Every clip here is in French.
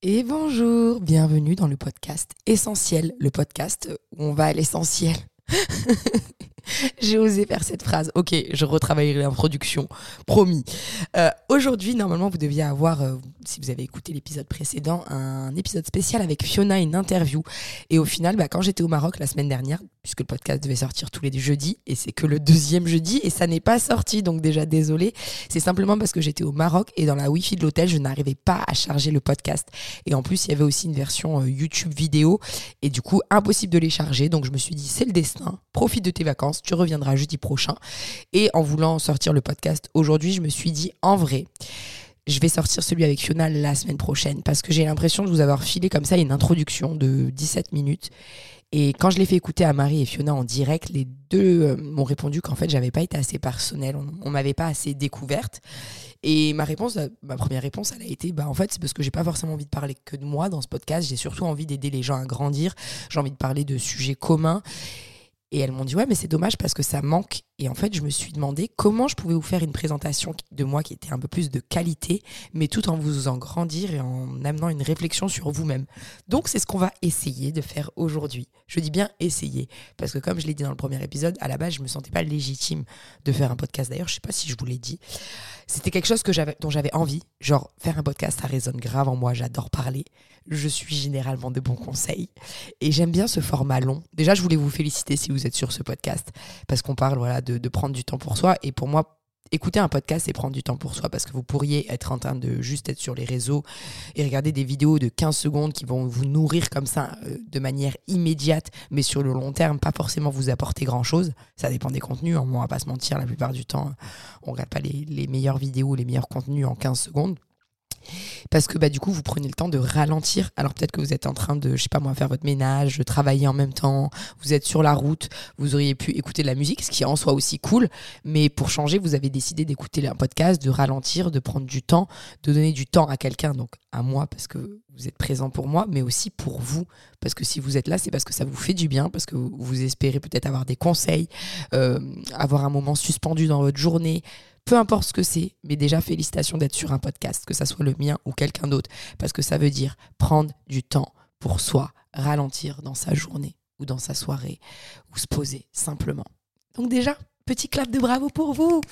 Et bonjour, bienvenue dans le podcast Essentiel, le podcast où on va à l'essentiel. J'ai osé faire cette phrase. Ok, je retravaillerai l'introduction, promis. Euh, aujourd'hui, normalement, vous deviez avoir, euh, si vous avez écouté l'épisode précédent, un épisode spécial avec Fiona, une interview. Et au final, bah, quand j'étais au Maroc la semaine dernière, puisque le podcast devait sortir tous les jeudis, et c'est que le deuxième jeudi, et ça n'est pas sorti, donc déjà désolé. C'est simplement parce que j'étais au Maroc et dans la Wi-Fi de l'hôtel, je n'arrivais pas à charger le podcast. Et en plus, il y avait aussi une version euh, YouTube vidéo, et du coup, impossible de les charger. Donc je me suis dit, c'est le destin, profite de tes vacances, tu reviendras jeudi prochain. Et en voulant sortir le podcast aujourd'hui, je me suis dit, en vrai, je vais sortir celui avec Fiona la semaine prochaine parce que j'ai l'impression de vous avoir filé comme ça une introduction de 17 minutes. Et quand je l'ai fait écouter à Marie et Fiona en direct, les deux euh, m'ont répondu qu'en fait, j'avais pas été assez personnelle, on, m'avait pas assez découverte. Et ma réponse, euh, ma première réponse, elle a été, bah en fait, c'est parce que j'ai pas forcément envie de parler que de moi dans ce podcast. J'ai surtout envie d'aider les gens à grandir. J'ai envie de parler de sujets communs. Et elles m'ont dit ouais mais c'est dommage parce que ça manque. Et en fait je me suis demandé comment je pouvais vous faire une présentation de moi qui était un peu plus de qualité, mais tout en vous faisant grandir et en amenant une réflexion sur vous-même. Donc c'est ce qu'on va essayer de faire aujourd'hui. Je dis bien essayer parce que comme je l'ai dit dans le premier épisode, à la base je me sentais pas légitime de faire un podcast. D'ailleurs je sais pas si je vous l'ai dit. C'était quelque chose que dont j'avais envie. Genre faire un podcast, ça résonne grave en moi. J'adore parler je suis généralement de bons conseils. Et j'aime bien ce format long. Déjà, je voulais vous féliciter si vous êtes sur ce podcast, parce qu'on parle voilà, de, prendre du temps pour soi. Et pour moi, écouter un podcast, c'est prendre du temps pour soi, parce que vous pourriez être en train de juste être sur les réseaux et regarder des vidéos de 15 secondes qui vont vous nourrir comme ça euh, de manière immédiate, mais sur le long terme, pas forcément vous apporter grand-chose. Ça dépend des contenus, hein. on va pas se mentir, la plupart du temps, on regarde pas les, les meilleures vidéos, les meilleurs contenus en 15 secondes parce que bah, du coup, vous prenez le temps de ralentir. Alors peut-être que vous êtes en train de, je sais pas moi, faire votre ménage, travailler en même temps, vous êtes sur la route, vous auriez pu écouter de la musique, ce qui en soi aussi cool, mais pour changer, vous avez décidé d'écouter un podcast, de ralentir, de prendre du temps, de donner du temps à quelqu'un, donc à moi, parce que vous êtes présent pour moi, mais aussi pour vous, parce que si vous êtes là, c'est parce que ça vous fait du bien, parce que vous, espérez peut-être avoir des conseils, euh, avoir un moment suspendu dans votre journée, peu importe ce que c'est, mais déjà félicitations d'être sur un podcast, que ça soit le mien ou quelqu'un d'autre, parce que ça veut dire prendre du temps pour soi, ralentir dans sa journée ou dans sa soirée, ou se poser simplement. Donc déjà, Petit clap de bravo pour vous.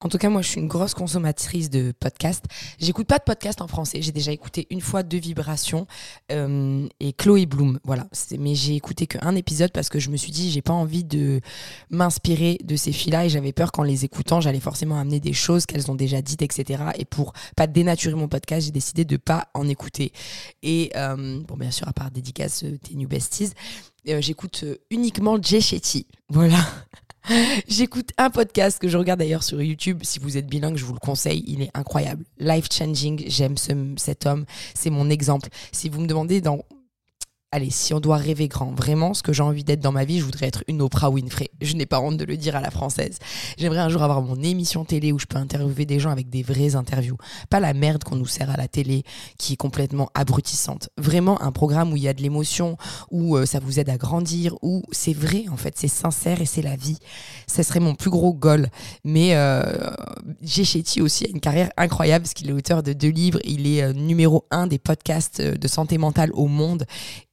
En tout cas, moi, je suis une grosse consommatrice de podcasts. J'écoute pas de podcasts en français. J'ai déjà écouté une fois deux vibrations euh, et Chloé Bloom. Voilà. Mais j'ai écouté qu'un épisode parce que je me suis dit, j'ai pas envie de m'inspirer de ces filles-là et j'avais peur qu'en les écoutant, j'allais forcément amener des choses qu'elles ont déjà dites, etc. Et pour pas dénaturer mon podcast, j'ai décidé de pas en écouter. Et euh, bon, bien sûr, à part dédicace euh, tes New Besties, euh, j'écoute euh, uniquement Jay Shetty. Voilà. J'écoute un podcast que je regarde d'ailleurs sur YouTube. Si vous êtes bilingue, je vous le conseille. Il est incroyable. Life changing. J'aime ce, cet homme. C'est mon exemple. Si vous me demandez dans Allez, si on doit rêver grand, vraiment, ce que j'ai envie d'être dans ma vie, je voudrais être une Oprah Winfrey. Je n'ai pas honte de le dire à la française. J'aimerais un jour avoir mon émission télé où je peux interviewer des gens avec des vraies interviews. Pas la merde qu'on nous sert à la télé qui est complètement abrutissante. Vraiment un programme où il y a de l'émotion, où euh, ça vous aide à grandir, où c'est vrai, en fait, c'est sincère et c'est la vie. Ce serait mon plus gros goal. Mais euh, aussi a une carrière incroyable parce qu'il est auteur de deux livres. Il est euh, numéro un des podcasts euh, de santé mentale au monde.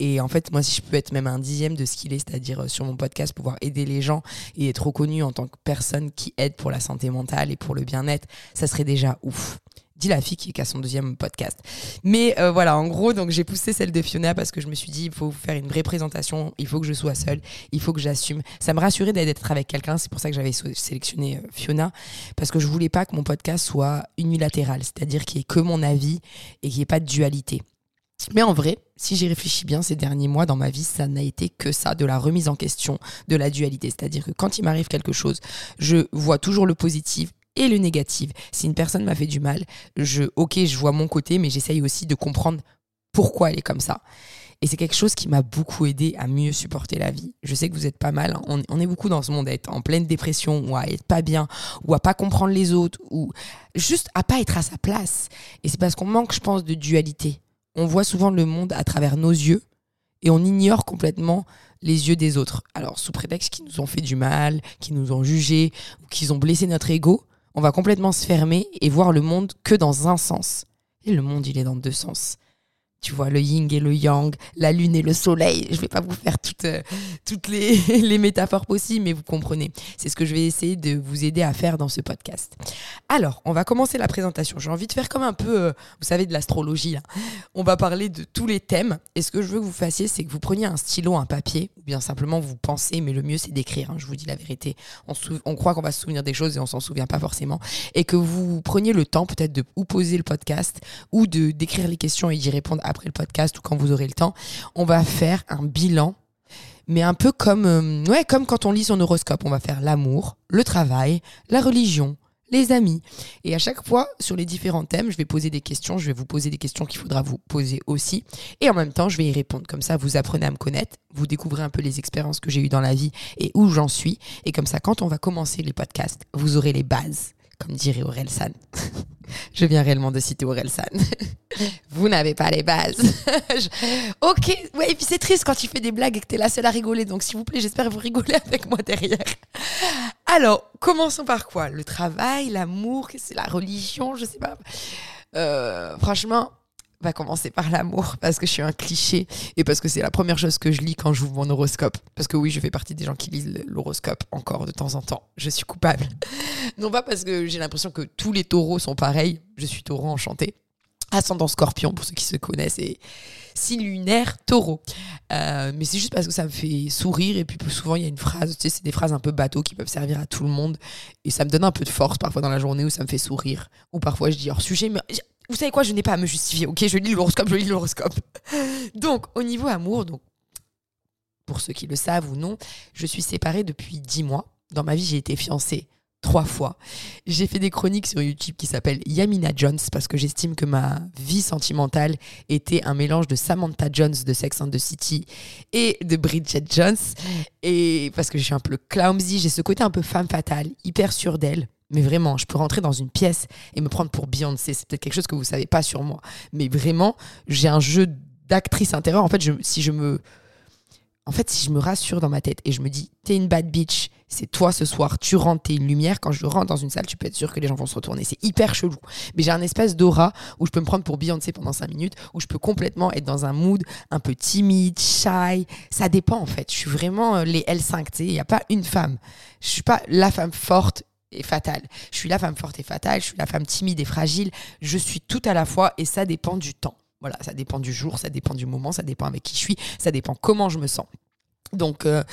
Et en fait, moi, si je peux être même un dixième de ce qu'il est, c'est-à-dire euh, sur mon podcast, pouvoir aider les gens et être reconnu en tant que personne qui aide pour la santé mentale et pour le bien-être, ça serait déjà ouf dit la fille qui a son deuxième podcast. Mais euh, voilà, en gros, donc j'ai poussé celle de Fiona parce que je me suis dit, il faut faire une vraie présentation, il faut que je sois seule, il faut que j'assume. Ça me rassurait d'être avec quelqu'un, c'est pour ça que j'avais sélectionné euh, Fiona, parce que je voulais pas que mon podcast soit unilatéral, c'est-à-dire qu'il n'y ait que mon avis et qu'il n'y ait pas de dualité. Mais en vrai, si j'y réfléchis bien ces derniers mois dans ma vie, ça n'a été que ça, de la remise en question, de la dualité. C'est-à-dire que quand il m'arrive quelque chose, je vois toujours le positif et le négatif. Si une personne m'a fait du mal, je, ok, je vois mon côté, mais j'essaye aussi de comprendre pourquoi elle est comme ça. Et c'est quelque chose qui m'a beaucoup aidé à mieux supporter la vie. Je sais que vous êtes pas mal. Hein. On, est beaucoup dans ce monde à être en pleine dépression ou à être pas bien ou à pas comprendre les autres ou juste à pas être à sa place. Et c'est parce qu'on manque, je pense, de dualité on voit souvent le monde à travers nos yeux et on ignore complètement les yeux des autres. Alors, sous prétexte qu'ils nous ont fait du mal, qu'ils nous ont jugés, ou qu'ils ont blessé notre ego, on va complètement se fermer et voir le monde que dans un sens. Et le monde, il est dans deux sens. Tu vois, le yin et le yang, la lune et le soleil. Je vais pas vous faire toutes, euh, toutes les, métaphores possibles, mais vous comprenez. C'est ce que je vais essayer de vous aider à faire dans ce podcast. Alors, on va commencer la présentation. J'ai envie de faire comme un peu, euh, vous savez, de l'astrologie. On va parler de tous les thèmes. Et ce que je veux que vous fassiez, c'est que vous preniez un stylo, un papier, ou bien simplement vous pensez, mais le mieux c'est d'écrire. Hein, je vous dis la vérité. On, on croit qu'on va se souvenir des choses et on s'en souvient pas forcément. Et que vous preniez le temps peut-être de ou poser le podcast ou d'écrire les questions et d'y répondre après le podcast ou quand vous aurez le temps, on va faire un bilan mais un peu comme euh, ouais, comme quand on lit son horoscope, on va faire l'amour, le travail, la religion, les amis. Et à chaque fois, sur les différents thèmes, je vais poser des questions, je vais vous poser des questions qu'il faudra vous poser aussi. Et en même temps, je vais y répondre. Comme ça, vous apprenez à me connaître, vous découvrez un peu les expériences que j'ai eues dans la vie et où j'en suis. Et comme ça, quand on va commencer les podcasts, vous aurez les bases, comme dirait Aurel San. Je viens réellement de citer San. Vous n'avez pas les bases. Ok, ouais, et puis c'est triste quand tu fais des blagues et que tu la seule à rigoler. Donc s'il vous plaît, j'espère vous rigolez avec moi derrière. Alors, commençons par quoi? Le travail, l'amour, la religion, je sais pas. Euh, franchement, va commencer par l'amour parce que je suis un cliché et parce que c'est la première chose que je lis quand j'ouvre mon horoscope. Parce que oui, je fais partie des gens qui lisent l'horoscope encore de temps en temps. Je suis coupable. non pas parce que j'ai l'impression que tous les taureaux sont pareils. Je suis taureau enchanté. Ascendant scorpion pour ceux qui se connaissent et signe lunaire taureau. Euh, mais c'est juste parce que ça me fait sourire et puis souvent il y a une phrase, tu sais, c'est des phrases un peu bateau qui peuvent servir à tout le monde et ça me donne un peu de force parfois dans la journée où ça me fait sourire ou parfois je dis hors sujet mais vous savez quoi, je n'ai pas à me justifier, ok? Je lis l'horoscope, je lis l'horoscope. donc, au niveau amour, donc, pour ceux qui le savent ou non, je suis séparée depuis dix mois. Dans ma vie, j'ai été fiancée trois fois. J'ai fait des chroniques sur YouTube qui s'appellent Yamina Jones parce que j'estime que ma vie sentimentale était un mélange de Samantha Jones de Sex and the City et de Bridget Jones. Et parce que je suis un peu clumsy, j'ai ce côté un peu femme fatale, hyper sûre d'elle. Mais vraiment, je peux rentrer dans une pièce et me prendre pour Beyoncé. C'est peut-être quelque chose que vous savez pas sur moi. Mais vraiment, j'ai un jeu d'actrice intérieure. En fait, je, si je me. En fait, si je me rassure dans ma tête et je me dis, t'es une bad bitch, c'est toi ce soir, tu rentres, t'es une lumière. Quand je rentre dans une salle, tu peux être sûr que les gens vont se retourner. C'est hyper chelou. Mais j'ai un espèce d'aura où je peux me prendre pour Beyoncé pendant 5 minutes, où je peux complètement être dans un mood un peu timide, shy. Ça dépend en fait. Je suis vraiment euh, les L5, tu sais. Il n'y a pas une femme. Je suis pas la femme forte et fatale. Je suis la femme forte et fatale, je suis la femme timide et fragile. Je suis tout à la fois et ça dépend du temps. Voilà, ça dépend du jour, ça dépend du moment, ça dépend avec qui je suis, ça dépend comment je me sens. Donc, euh,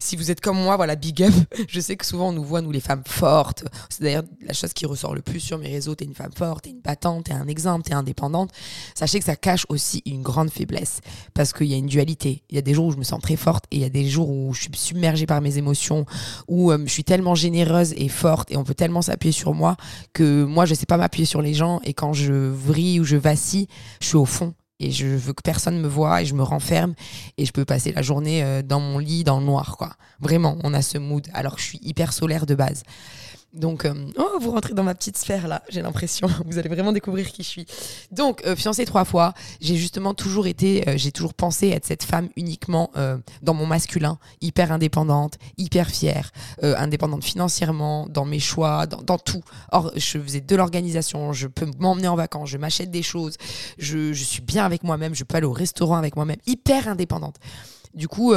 si vous êtes comme moi, voilà, big up. Je sais que souvent on nous voit, nous les femmes fortes. C'est d'ailleurs la chose qui ressort le plus sur mes réseaux. T'es une femme forte, t'es une battante, t'es un exemple, t'es indépendante. Sachez que ça cache aussi une grande faiblesse parce qu'il y a une dualité. Il y a des jours où je me sens très forte et il y a des jours où je suis submergée par mes émotions, où euh, je suis tellement généreuse et forte et on peut tellement s'appuyer sur moi que moi je sais pas m'appuyer sur les gens et quand je vrille ou je vacille, je suis au fond et je veux que personne me voit et je me renferme et je peux passer la journée euh, dans mon lit dans le noir quoi. Vraiment, on a ce mood alors que je suis hyper solaire de base. Donc, euh, oh, vous rentrez dans ma petite sphère là, j'ai l'impression. Vous allez vraiment découvrir qui je suis. Donc, euh, fiancée trois fois, j'ai justement toujours été, euh, j'ai toujours pensé être cette femme uniquement dans mon masculin, hyper indépendante, hyper fière, indépendante financièrement, dans mes choix, dans, tout. Or, je faisais de l'organisation, je peux m'emmener en vacances, je m'achète des choses, je, je, suis bien avec moi-même, je peux aller au restaurant avec moi-même, hyper indépendante. Du coup,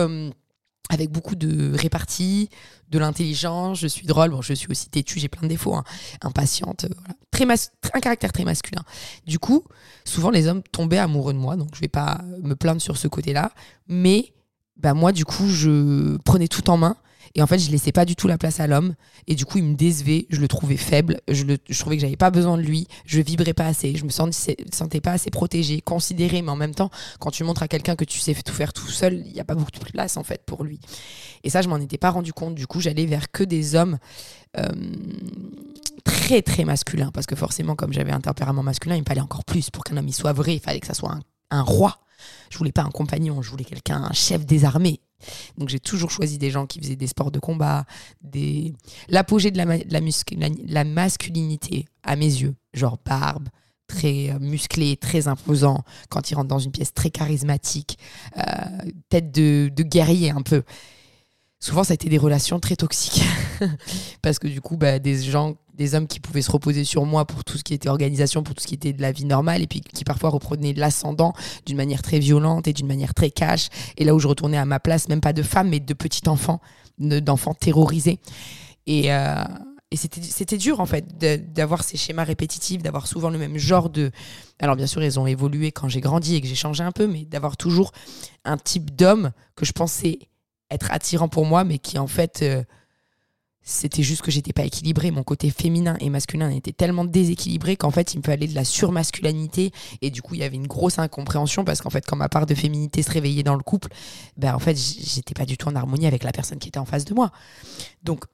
avec beaucoup de répartie, de l'intelligence, je suis drôle, je suis aussi têtue, j'ai plein de défauts, hein. impatiente, euh, un caractère très masculin. Du coup, souvent les hommes tombaient amoureux de moi, donc je vais pas me plaindre sur ce côté-là, mais bah moi du coup je prenais tout en main et en fait, je laissais pas du tout la place à l'homme. Et du coup, il me décevait. Je le trouvais faible. Je, le, je trouvais que j'avais pas besoin de lui. Je vibrais pas assez. Je me sentais, sentais pas assez protégée, considérée. Mais en même temps, quand tu montres à quelqu'un que tu sais tout faire tout seul, il y a pas beaucoup de place en fait pour lui. Et ça, je m'en étais pas rendu compte. Du coup, j'allais vers que des hommes. Euh, très très masculins parce que forcément comme j'avais un tempérament masculin il me fallait encore plus pour qu'un homme y soit vrai il fallait que ça soit un, un roi je voulais pas un compagnon je voulais quelqu'un un chef des armées donc j'ai toujours choisi des gens qui faisaient des sports de combat, des l'apogée de la, la, masculinité à mes yeux, genre barbe, très euh, musclé, très imposant, quand il rentre dans une pièce très charismatique, euh, tête de, guerrier un peu. Souvent ça a été des relations très toxiques. Parce que du coup bah, des gens des hommes qui pouvaient se reposer sur moi pour tout ce qui était organisation pour tout ce qui était de la vie normale et puis qui parfois reprenaient l'ascendant d'une manière très violente et d'une manière très cash. Et là où je retournais à ma place même pas de femme mais de petit enfant d'enfants terrorisés et euh, et c'était dur en fait d'avoir ces schémas répétitifs, d'avoir souvent le même genre de... Alors bien sûr, ils ont évolué quand j'ai grandi et que j'ai changé un peu, mais d'avoir toujours un type d'homme que je pensais être attirant pour moi, mais qui en fait, euh, c'était juste que j'étais pas équilibré. Mon côté féminin et masculin était tellement déséquilibré qu'en fait, il me fallait de la surmasculinité. Et du coup, il y avait une grosse incompréhension parce qu'en fait, quand ma part de féminité se réveillait dans le couple, ben en fait, j'étais pas du tout en harmonie avec la personne qui était en face de moi. Donc,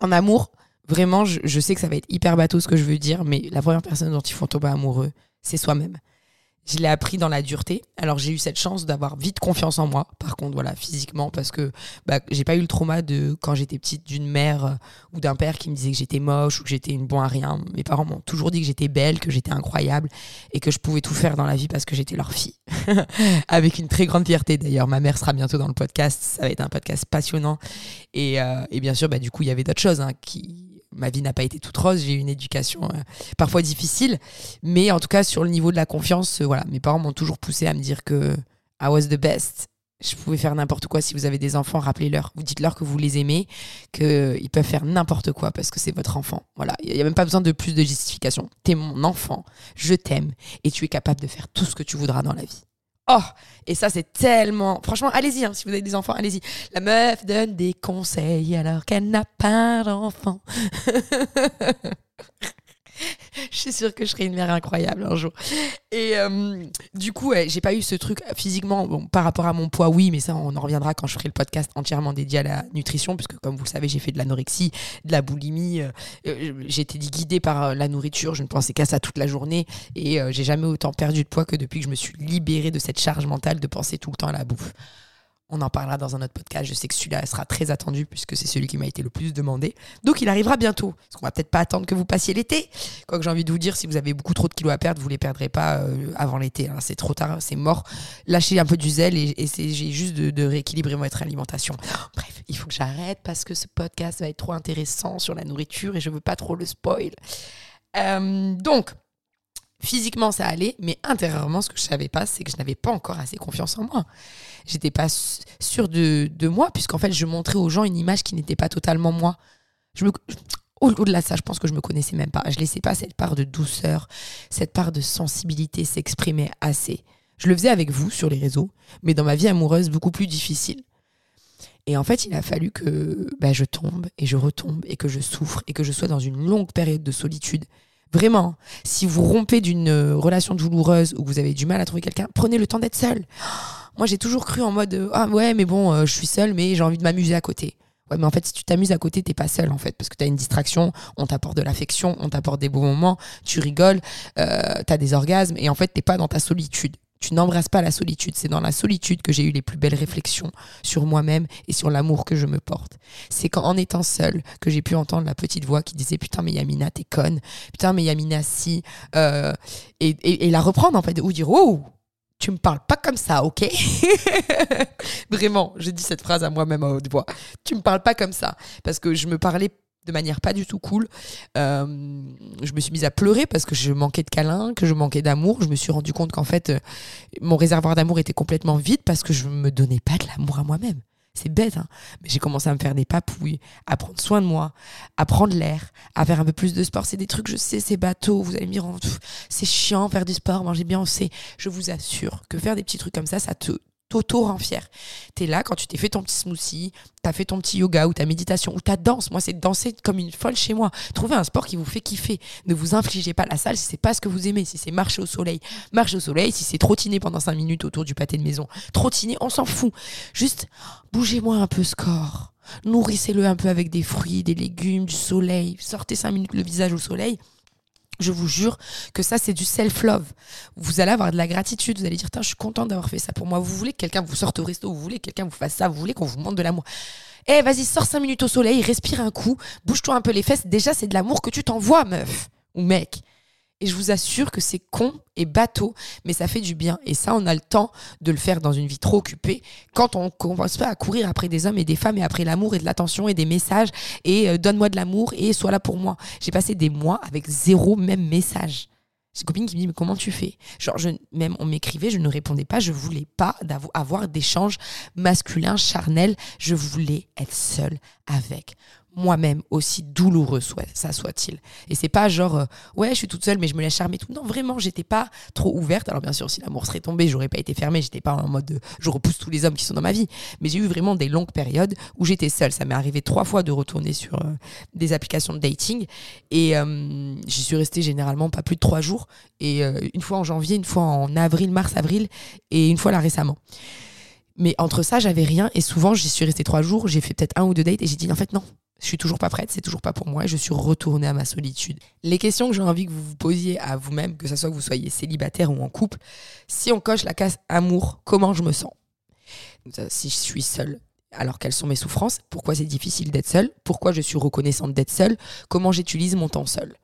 en amour, vraiment, je, je sais que ça va être hyper bateau ce que je veux dire, mais la première personne dont il faut tomber amoureux, c'est soi-même je l'ai appris dans la dureté. Alors j'ai eu cette chance d'avoir vite confiance en moi, par contre, voilà, physiquement, parce que bah, j'ai pas eu le trauma de quand j'étais petite d'une mère euh, ou d'un père qui me disait que j'étais moche ou que j'étais une bon à rien. Mes parents m'ont toujours dit que j'étais belle, que j'étais incroyable et que je pouvais tout faire dans la vie parce que j'étais leur fille. Avec une très grande fierté d'ailleurs. Ma mère sera bientôt dans le podcast. Ça va être un podcast passionnant. Et, euh, et bien sûr, bah, du coup, il y avait d'autres choses hein, qui ma vie n'a pas été toute rose, j'ai eu une éducation euh, parfois difficile, mais en tout cas sur le niveau de la confiance, euh, voilà, mes parents m'ont toujours poussé à me dire que I was the best. Je pouvais faire n'importe quoi. Si vous avez des enfants, rappelez-leur. Vous dites-leur que vous les aimez, qu'ils peuvent faire n'importe quoi parce que c'est votre enfant. Voilà. Il n'y a même pas besoin de plus de justification. T'es mon enfant. Je t'aime. Et tu es capable de faire tout ce que tu voudras dans la vie. Oh Et ça, c'est tellement. Franchement, allez-y, hein, si vous avez des enfants, allez-y. La meuf donne des conseils alors qu'elle n'a pas d'enfant. je suis sûre que je serai une mère incroyable un jour. Et euh, du coup, j'ai pas eu ce truc physiquement, par rapport à mon poids, oui, mais ça, on en reviendra quand je ferai le podcast entièrement dédié à la nutrition, puisque comme vous le savez, j'ai fait de l'anorexie, de la boulimie, euh, euh, j'ai guidée par la nourriture, je ne pensais qu'à ça toute la journée, et j'ai jamais autant perdu de poids que depuis que je me suis libérée de cette charge mentale de penser tout le temps à la bouffe. On en parlera dans un autre podcast. Je sais que celui-là sera très attendu puisque c'est celui qui m'a été le plus demandé. Donc il arrivera bientôt. Parce qu'on va peut-être pas attendre que vous passiez l'été. Quoique j'ai envie de vous dire, si vous avez beaucoup trop de kilos à perdre, vous les perdrez pas euh, avant l'été. Hein. C'est trop tard, c'est mort. Lâchez un peu du zèle et, essayez juste de, rééquilibrer votre alimentation. Bref, il faut que j'arrête parce que ce podcast va être trop intéressant sur la nourriture et je veux pas trop le spoil. Euh, donc, Physiquement, ça allait, mais intérieurement, ce que je savais pas, c'est que je n'avais pas encore assez confiance en moi. J'étais pas sûre de, de moi, puisqu'en fait, je montrais aux gens une image qui n'était pas totalement moi. Au-delà de ça, je pense que je me connaissais même pas. Je laissais pas cette part de douceur, cette part de sensibilité s'exprimer assez. Je le faisais avec vous sur les réseaux, mais dans ma vie amoureuse, beaucoup plus difficile. Et en fait, il a fallu que bah, je tombe et je retombe et que je souffre et que je sois dans une longue période de solitude Vraiment, si vous rompez d'une euh, relation douloureuse ou que vous avez du mal à trouver quelqu'un, prenez le temps d'être seul. Moi, j'ai toujours cru en mode euh, ah ouais, mais bon, euh, je suis seule, mais j'ai envie de m'amuser à côté. Ouais, mais en fait, si tu t'amuses à côté, t'es pas seul en fait, parce que tu as une distraction, on t'apporte de l'affection, on t'apporte des beaux moments, tu rigoles, euh, tu as des orgasmes, et en fait, t'es pas dans ta solitude tu n'embrasses pas la solitude. C'est dans la solitude que j'ai eu les plus belles réflexions sur moi-même et sur l'amour que je me porte. C'est qu'en étant seule que j'ai pu entendre la petite voix qui disait putain mais Yamina t'es conne, putain mais Yamina si, euh, et, la reprendre en fait ou dire oh tu me parles pas comme ça, ok? Vraiment, j'ai dit cette phrase à moi-même à haute voix. Tu me parles pas comme ça parce que je me parlais de manière pas du tout cool. Euh, je me suis mise à pleurer parce que je manquais de câlins, que je manquais d'amour. Je me suis rendu compte qu'en fait, euh, mon réservoir d'amour était complètement vide parce que je me donnais pas de l'amour à moi-même. C'est bête, hein mais j'ai commencé à me faire des papouilles, à prendre soin de moi, à prendre l'air, à faire un peu plus de sport. C'est des trucs, je sais, c'est bateau. Vous allez me dire, c'est chiant faire du sport, manger bien, on sait. Je vous assure que faire des petits trucs comme ça, ça te t'auto rend fier. T'es là quand tu t'es fait ton petit smoothie, t'as fait ton petit yoga ou ta méditation ou ta danse. Moi, c'est danser comme une folle chez moi. Trouvez un sport qui vous fait kiffer. Ne vous infligez pas la salle si c'est pas ce que vous aimez. Si c'est marcher au soleil, marcher au soleil. Si c'est trottiner pendant 5 minutes autour du pâté de maison, trottiner, on s'en fout. Juste, bougez-moi un peu ce corps. Nourrissez-le un peu avec des fruits, des légumes, du soleil. Sortez 5 minutes le visage au soleil je vous jure que ça, c'est du self-love. Vous allez avoir de la gratitude. Vous allez dire, je suis contente d'avoir fait ça pour moi. Vous voulez que quelqu'un vous sorte au resto, vous voulez que quelqu'un vous fasse ça, vous voulez qu'on vous montre de l'amour. Eh, vas-y, sors cinq minutes au soleil, respire un coup, bouge-toi un peu les fesses. Déjà, c'est de l'amour que tu t'envoies, meuf ou mec. Et je vous assure que c'est con et bateau, mais ça fait du bien. Et ça, on a le temps de le faire dans une vie trop occupée quand on commence pas à courir après des hommes et des femmes et après l'amour et de l'attention et des messages et euh, donne-moi de l'amour et sois là pour moi. J'ai passé des mois avec zéro même message. J'ai une copine qui me dit mais comment tu fais? Genre même on m'écrivait, je ne répondais pas, je voulais pas avoir d'échanges masculins charnels, je voulais être seule avec moi-même, aussi douloureux soit, ça soit-il. Et c'est pas genre, euh, ouais, je suis toute seule, mais je me laisse charmer tout. Non, vraiment, j'étais pas trop ouverte. Alors, bien sûr, si l'amour serait tombé, j'aurais pas été fermée. J'étais pas en mode, je repousse tous les hommes qui sont dans ma vie. Mais j'ai eu vraiment des longues périodes où j'étais seule. Ça m'est arrivé trois fois de retourner sur euh, des applications de dating. Et euh, j'y suis restée généralement pas plus de trois jours. Et une fois en janvier, une fois en avril, mars, avril, et une fois là récemment. Mais entre ça, j'avais rien. Et souvent, j'y suis restée trois jours. J'ai fait peut-être un ou deux dates et j'ai dit, en fait, non, je suis toujours pas prête, c'est toujours pas pour moi je suis retournée à ma solitude. Les questions que j'ai envie que vous vous posiez à vous-même, que ce soit que vous soyez célibataire ou en couple, si on coche la case amour, comment je me sens? Si je suis seule, alors quelles sont mes souffrances? Pourquoi c'est difficile d'être seule? Pourquoi je suis reconnaissante d'être seule? Comment j'utilise mon temps seul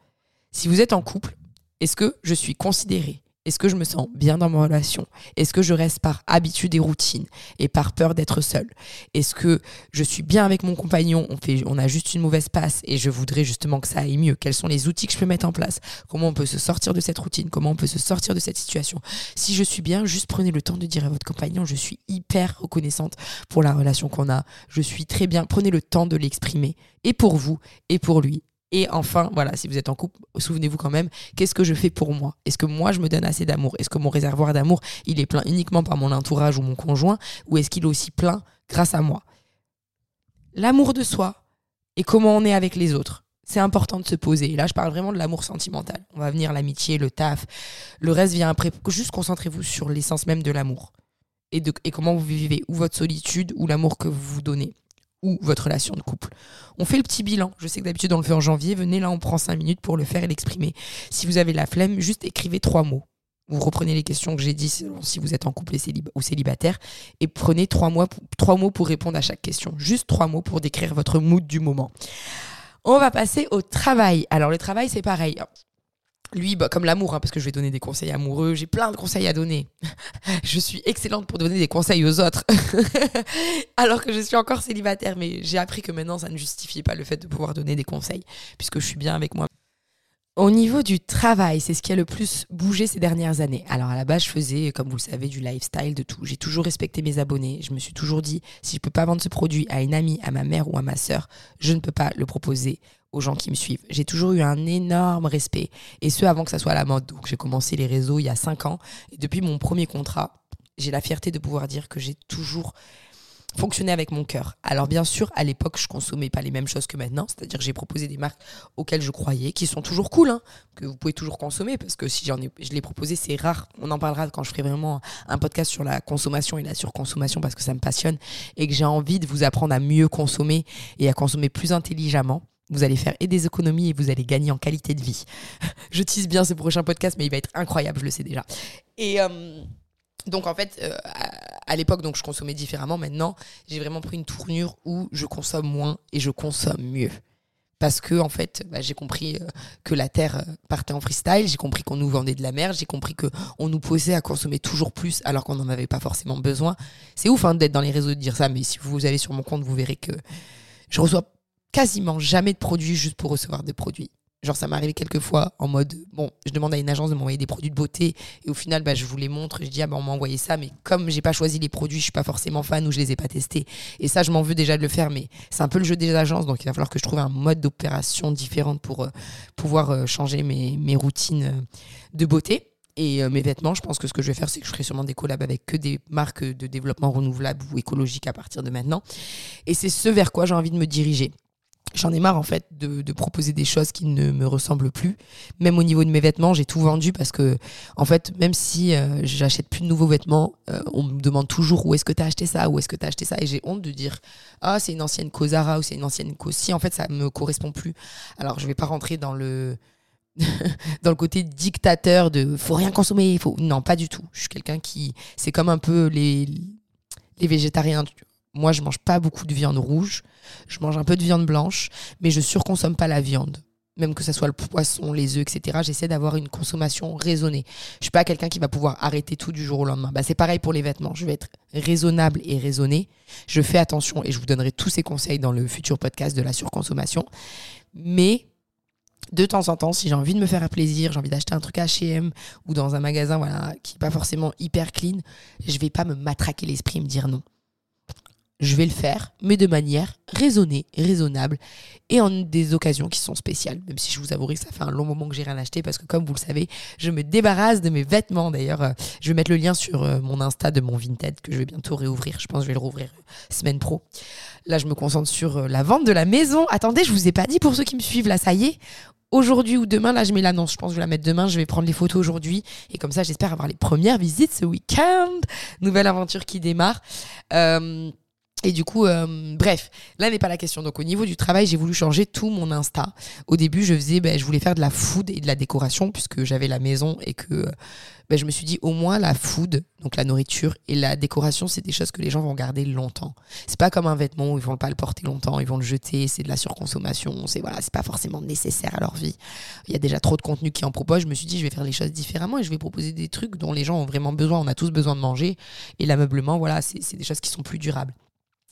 Si vous êtes en couple, est-ce que je suis considérée est-ce que je me sens bien dans ma relation? Est-ce que je reste par habitude et routine et par peur d'être seule? Est-ce que je suis bien avec mon compagnon? On, fait, on a juste une mauvaise passe et je voudrais justement que ça aille mieux. Quels sont les outils que je peux mettre en place? Comment on peut se sortir de cette routine? Comment on peut se sortir de cette situation? Si je suis bien, juste prenez le temps de dire à votre compagnon je suis hyper reconnaissante pour la relation qu'on a. Je suis très bien. Prenez le temps de l'exprimer. Et pour vous et pour lui et enfin, voilà, si vous êtes en couple, souvenez-vous quand même, qu'est-ce que je fais pour moi? Est-ce que moi, je me donne assez d'amour? Est-ce que mon réservoir d'amour, il est plein uniquement par mon entourage ou mon conjoint Ou est-ce qu'il est aussi plein grâce à moi? L'amour de soi et comment on est avec les autres. C'est important de se poser. Et là, je parle vraiment de l'amour sentimental. On va venir l'amitié, le taf. Le reste vient après. Juste concentrez-vous sur l'essence même de l'amour. Et, et comment vous vivez, ou votre solitude, ou l'amour que vous vous donnez ou votre relation de couple. On fait le petit bilan. Je sais que d'habitude on le fait en janvier. Venez là, on prend cinq minutes pour le faire et l'exprimer. Si vous avez la flemme, juste écrivez trois mots. Vous reprenez les questions que j'ai dit si vous êtes en couple ou célibataire et prenez trois, trois mots pour répondre à chaque question. Juste trois mots pour décrire votre mood du moment. On va passer au travail. Alors le travail c'est pareil lui, bah, comme l'amour, hein, parce que je vais donner des conseils amoureux, j'ai plein de conseils à donner. je suis excellente pour donner des conseils aux autres, alors que je suis encore célibataire, mais j'ai appris que maintenant, ça ne justifie pas le fait de pouvoir donner des conseils, puisque je suis bien avec moi. Au niveau du travail, c'est ce qui a le plus bougé ces dernières années. Alors à la base, je faisais, comme vous le savez, du lifestyle, de tout. J'ai toujours respecté mes abonnés. Je me suis toujours dit, si je peux pas vendre ce produit à une amie, à ma mère ou à ma sœur, je ne peux pas le proposer aux gens qui me suivent. J'ai toujours eu un énorme respect. Et ce, avant que ça soit la mode. Donc j'ai commencé les réseaux il y a cinq ans. Et depuis mon premier contrat, j'ai la fierté de pouvoir dire que j'ai toujours fonctionner avec mon cœur. Alors bien sûr, à l'époque, je consommais pas les mêmes choses que maintenant, c'est-à-dire j'ai proposé des marques auxquelles je croyais, qui sont toujours cool, hein, que vous pouvez toujours consommer, parce que si j'en ai, je l'ai proposé, c'est rare. On en parlera quand je ferai vraiment un podcast sur la consommation et la surconsommation, parce que ça me passionne et que j'ai envie de vous apprendre à mieux consommer et à consommer plus intelligemment. Vous allez faire et des économies et vous allez gagner en qualité de vie. je tease bien ce prochain podcast, mais il va être incroyable, je le sais déjà. Et euh, donc en fait, euh, à, l'époque, donc je consommais différemment. Maintenant, j'ai vraiment pris une tournure où je consomme moins et je consomme mieux. Parce que en fait, bah, j'ai compris euh, que la terre partait en freestyle, j'ai compris qu'on nous vendait de la merde, j'ai compris que on nous posait à consommer toujours plus alors qu'on n'en avait pas forcément besoin. C'est ouf hein, d'être dans les réseaux de dire ça, mais si vous allez sur mon compte, vous verrez que je reçois quasiment jamais de produits juste pour recevoir des produits. Genre, ça m'est arrivé quelques fois en mode, bon, je demande à une agence de m'envoyer des produits de beauté et au final, bah, je vous les montre. Je dis, ah, bah, on m'a envoyé ça, mais comme j'ai pas choisi les produits, je suis pas forcément fan ou je les ai pas testés. Et ça, je m'en veux déjà de le faire, mais c'est un peu le jeu des agences, donc il va falloir que je trouve un mode d'opération différent pour euh, pouvoir euh, changer mes, mes routines euh, de beauté. Et mes vêtements, je pense que ce que je vais faire, c'est que je ferai sûrement des collabs avec que des marques de développement renouvelable ou écologique à partir de maintenant. Et c'est ce vers quoi j'ai envie de me diriger j'en ai marre en fait de, proposer des choses qui ne me ressemblent plus. Même au niveau de mes vêtements, j'ai tout vendu parce que en fait, même si euh, j'achète plus de nouveaux vêtements, euh, on me demande toujours où est-ce que tu as acheté ça, où est-ce que tu as acheté ça et j'ai honte de dire ah, c'est une ancienne Cosara ou c'est une ancienne Si en fait, ça me correspond plus. Alors, je vais pas rentrer dans le dans le côté dictateur de faut rien consommer, faut non, pas du tout. Je suis quelqu'un qui c'est comme un peu les les végétariens, moi, je mange pas beaucoup de viande rouge. Je mange un peu de viande blanche, mais je surconsomme pas la viande. même que ce soit le poisson, les œufs, etc., j'essaie d'avoir une consommation raisonnée. Je suis pas quelqu'un qui va pouvoir arrêter tout du jour au lendemain. Bah, c'est pareil pour les vêtements. Je vais être raisonnable et raisonné. Je fais attention et je vous donnerai tous ces conseils dans le futur podcast de la surconsommation. Mais de temps en temps, si j'ai envie de me faire un plaisir, j'ai envie d'acheter un truc à H&M ou dans un magasin voilà, qui n'est pas forcément hyper clean, je vais pas me matraquer l'esprit et me dire non je vais le faire, mais de manière raisonnée, raisonnable, et en des occasions qui sont spéciales. Même si je vous avouerai que ça fait un long moment que j'ai rien acheté, parce que comme vous le savez, je me débarrasse de mes vêtements. D'ailleurs, euh, je vais mettre le lien sur euh, mon Insta de mon Vinted, que je vais bientôt réouvrir. Je pense que je vais le rouvrir euh, semaine pro. Là, je me concentre sur la vente de la maison. Attendez, je vous ai pas dit pour ceux qui me suivent, là, ça y est. Aujourd'hui ou demain, là je mets l'annonce, je pense que je vais la mettre demain, je vais prendre les photos aujourd'hui et comme ça j'espère avoir les premières visites ce week-end. Nouvelle aventure qui démarre. Et du coup, euh, bref, là n'est pas la question. Donc au niveau du travail, j'ai voulu changer tout mon Insta. Au début, je faisais, ben, je voulais faire de la food et de la décoration puisque j'avais la maison et que ben, je me suis dit au moins la food, donc la nourriture et la décoration, c'est des choses que les gens vont garder longtemps. C'est pas comme un vêtement où ils vont pas le porter longtemps, ils vont le jeter, c'est de la surconsommation, c'est voilà, c'est pas forcément nécessaire à leur vie. Il y a déjà trop de contenu qui en propose. Je me suis dit je vais faire les choses différemment et je vais proposer des trucs dont les gens ont vraiment besoin. On a tous besoin de manger et l'ameublement, voilà, c'est des choses qui sont plus durables.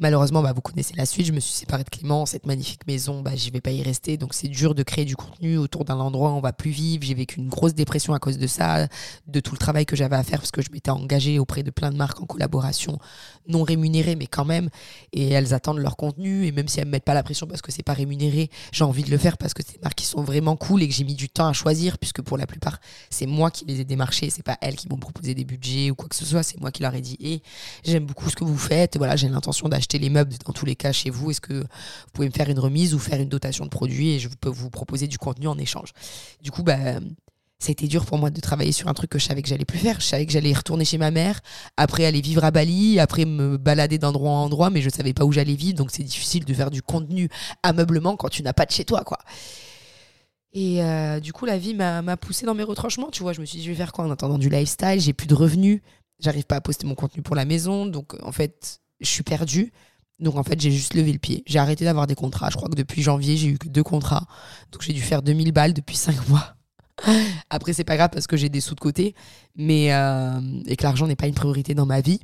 Malheureusement, bah, vous connaissez la suite. Je me suis séparée de Clément. Cette magnifique maison, bah, j'y vais pas y rester. Donc, c'est dur de créer du contenu autour d'un endroit où on va plus vivre. J'ai vécu une grosse dépression à cause de ça, de tout le travail que j'avais à faire parce que je m'étais engagée auprès de plein de marques en collaboration, non rémunérées, mais quand même. Et elles attendent leur contenu. Et même si elles me mettent pas la pression parce que c'est pas rémunéré, j'ai envie de le faire parce que c'est des marques qui sont vraiment cool et que j'ai mis du temps à choisir, puisque pour la plupart, c'est moi qui les ai démarchés. C'est pas elles qui m'ont proposé des budgets ou quoi que ce soit. C'est moi qui leur ai dit, et j'aime beaucoup ce que vous faites. Voilà, j'ai l'intention d'acheter les meubles dans tous les cas chez vous. Est-ce que vous pouvez me faire une remise ou faire une dotation de produits et je peux vous proposer du contenu en échange? Du coup, bah, ça a été dur pour moi de travailler sur un truc que je savais que j'allais plus faire. Je savais que j'allais retourner chez ma mère, après aller vivre à Bali, après me balader d'endroit en endroit, mais je savais pas où j'allais vivre. Donc c'est difficile de faire du contenu ameublement quand tu n'as pas de chez toi, quoi. Et euh, du coup, la vie m'a poussé dans mes retranchements. Tu vois, je me suis dit, je vais faire quoi en attendant du lifestyle? J'ai plus de revenus. J'arrive pas à poster mon contenu pour la maison. Donc, en fait, je suis perdue. Donc en fait, j'ai juste levé le pied. J'ai arrêté d'avoir des contrats. Je crois que depuis janvier, j'ai eu que deux contrats. Donc j'ai dû faire 2000 balles depuis cinq mois. Après, c'est pas grave parce que j'ai des sous de côté. Mais, euh, et que l'argent n'est pas une priorité dans ma vie.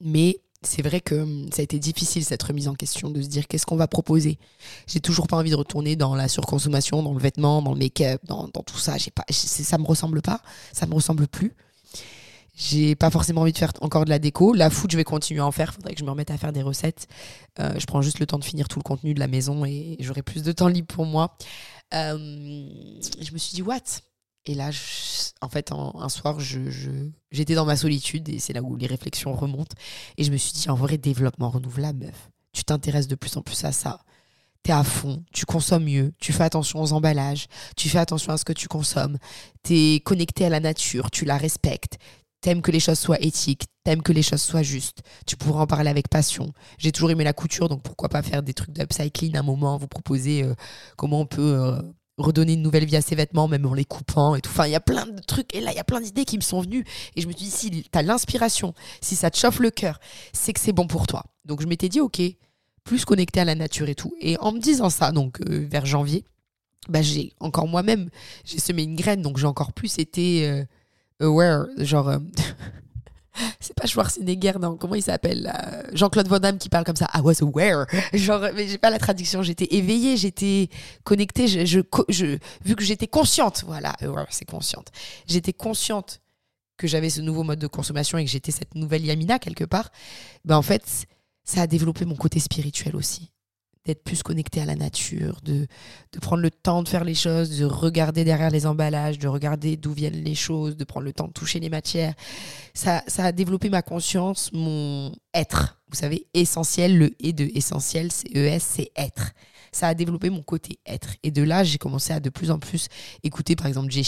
Mais c'est vrai que hum, ça a été difficile cette remise en question de se dire qu'est-ce qu'on va proposer. J'ai toujours pas envie de retourner dans la surconsommation, dans le vêtement, dans le make-up, dans, tout ça. Pas, ça me ressemble pas, ça me ressemble plus. J'ai pas forcément envie de faire encore de la déco. La food, je vais continuer à en faire. Faudrait que je me remette à faire des recettes. Euh, je prends juste le temps de finir tout le contenu de la maison et j'aurai plus de temps libre pour moi. Euh, je me suis dit, what? Et là, en fait, un soir, j'étais je, j'étais dans ma solitude et c'est là où les réflexions remontent. Et je me suis dit, en vrai, développement renouvelable, meuf. Tu t'intéresses de plus en plus à ça t'es à fond, tu consommes mieux, tu fais attention aux emballages, tu fais attention à ce que tu consommes, t'es connecté à la nature, tu la respectes, T'aimes que les choses soient éthiques, t'aimes que les choses soient justes. Tu pourras en parler avec passion. J'ai toujours aimé la couture, donc pourquoi pas faire des trucs d'upcycling à un moment, vous proposer euh, comment on peut euh, redonner une nouvelle vie à ses vêtements, même en les coupant et tout. Enfin, il y a plein de trucs, et là, il y a plein d'idées qui me sont venues. Et je me suis dit, si t'as l'inspiration, si ça te chauffe le cœur, c'est que c'est bon pour toi. Donc je m'étais dit, ok, plus connecté à la nature et tout. Et en me disant ça, donc euh, vers janvier, bah, j'ai encore moi-même, j'ai semé une graine, donc j'ai encore plus été aware, genre. Euh, c'est pas Schwarzenegger, non, comment il s'appelle Jean-Claude Van Damme qui parle comme ça. I was aware. Genre, mais j'ai pas la traduction. J'étais éveillée, j'étais connectée, je, je, vu que j'étais consciente, voilà, c'est consciente. J'étais consciente que j'avais ce nouveau mode de consommation et que j'étais cette nouvelle Yamina quelque part. Ben en fait, ça a développé mon côté spirituel aussi d'être plus connecté à la nature, de, prendre le temps de faire les choses, de regarder derrière les emballages, de regarder d'où viennent les choses, de prendre le temps de toucher les matières. Ça, ça a développé ma conscience, mon être. Vous savez, essentiel, le et de essentiel, c'est ES, c'est être ça a développé mon côté être. Et de là, j'ai commencé à de plus en plus écouter, par exemple, Jay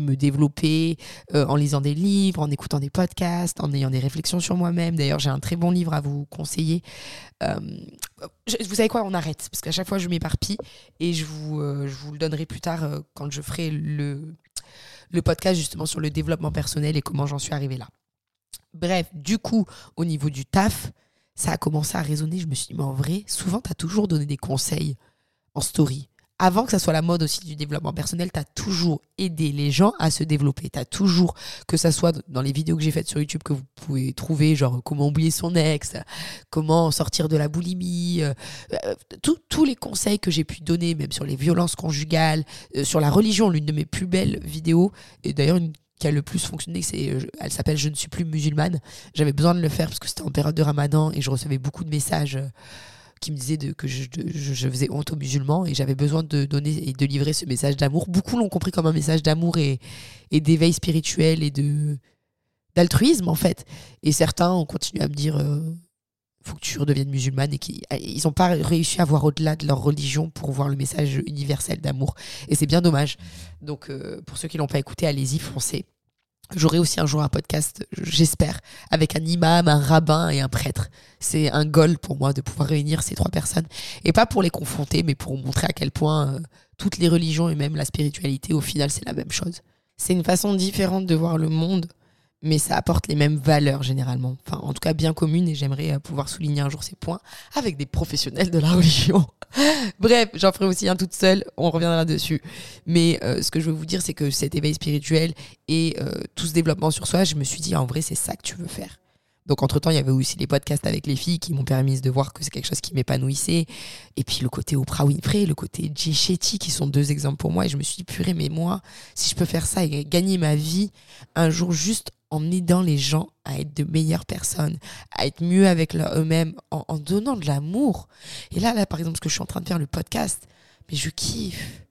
me développer euh, en lisant des livres, en écoutant des podcasts, en ayant des réflexions sur moi-même. D'ailleurs, j'ai un très bon livre à vous conseiller. Euh, vous savez quoi, on arrête, parce qu'à chaque fois, je m'éparpille et je vous, euh, je vous le donnerai plus tard quand je ferai le, le podcast justement sur le développement personnel et comment j'en suis arrivée là. Bref, du coup, au niveau du taf, ça a commencé à résonner. Je me suis dit, mais en vrai, souvent, tu as toujours donné des conseils en story avant que ça soit la mode aussi du développement personnel, tu as toujours aidé les gens à se développer. Tu as toujours, que ça soit dans les vidéos que j'ai faites sur YouTube que vous pouvez trouver, genre comment oublier son ex, comment sortir de la boulimie, euh, euh, tous les conseils que j'ai pu donner, même sur les violences conjugales, euh, sur la religion, l'une de mes plus belles vidéos, et d'ailleurs une qui a le plus fonctionné, c'est, elle s'appelle Je ne suis plus musulmane. J'avais besoin de le faire parce que c'était en période de ramadan et je recevais beaucoup de messages qui me disait de, que je, faisais honte aux musulmans et j'avais besoin de donner et de livrer ce message d'amour. Beaucoup l'ont compris comme un message d'amour et, et d'éveil spirituel et de d'altruisme en fait. Et certains ont continué à me dire euh, faut que tu redeviennes musulmane et qu'ils ils n'ont pas réussi à voir au-delà de leur religion pour voir le message universel d'amour. Et c'est bien dommage. Donc euh, pour ceux qui l'ont pas écouté, allez-y, foncez. J'aurai aussi un jour un podcast, j'espère, avec un imam, un rabbin et un prêtre. C'est un goal pour moi de pouvoir réunir ces trois personnes. Et pas pour les confronter, mais pour montrer à quel point euh, toutes les religions et même la spiritualité, au final, c'est la même chose. C'est une façon différente de voir le monde mais ça apporte les mêmes valeurs généralement. Enfin, en tout cas, bien communes, et j'aimerais euh, pouvoir souligner un jour ces points avec des professionnels de la religion. Bref, j'en ferai aussi un toute seule, on reviendra dessus. Mais euh, ce que je veux vous dire, c'est que cet éveil spirituel et euh, tout ce développement sur soi, je me suis dit, en vrai, c'est ça que tu veux faire. Donc, entre-temps, il y avait aussi les podcasts avec les filles qui m'ont permis de voir que c'est quelque chose qui m'épanouissait. Et puis, le côté Oprah Winfrey, le côté Jay Shetty, qui sont deux exemples pour moi. Et je me suis dit, purée, mais moi, si je peux faire ça et gagner ma vie un jour juste en aidant les gens à être de meilleures personnes, à être mieux avec eux-mêmes, en, donnant de l'amour. Et là, là, par exemple, ce que je suis en train de faire, le podcast, mais je kiffe.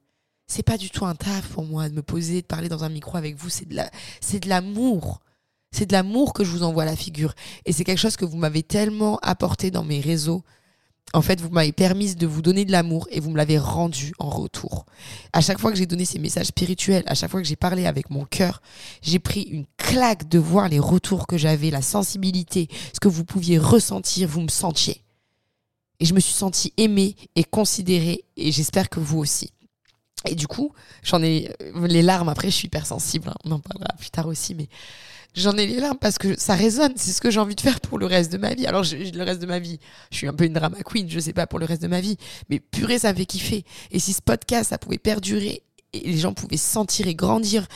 C'est pas du tout un taf pour moi de me poser, de parler dans un micro avec vous. C'est de la, c'est de l'amour. C'est de l'amour que je vous envoie à la figure. Et c'est quelque chose que vous m'avez tellement apporté dans mes réseaux en fait, vous m'avez permis de vous donner de l'amour et vous me l'avez rendu en retour. À chaque fois que j'ai donné ces messages spirituels, à chaque fois que j'ai parlé avec mon cœur, j'ai pris une claque de voir les retours que j'avais, la sensibilité, ce que vous pouviez ressentir, vous me sentiez. Et je me suis sentie aimée et considérée et j'espère que vous aussi. Et du coup, j'en ai les larmes. Après, je suis hyper sensible. Hein. On en parlera plus tard aussi, mais j'en ai les larmes parce que ça résonne. C'est ce que j'ai envie de faire pour le reste de ma vie. Alors, le reste de ma vie, je suis un peu une drama queen, je sais pas pour le reste de ma vie. Mais purée, ça fait kiffer. Et si ce podcast, ça pouvait perdurer et les gens pouvaient sentir et grandir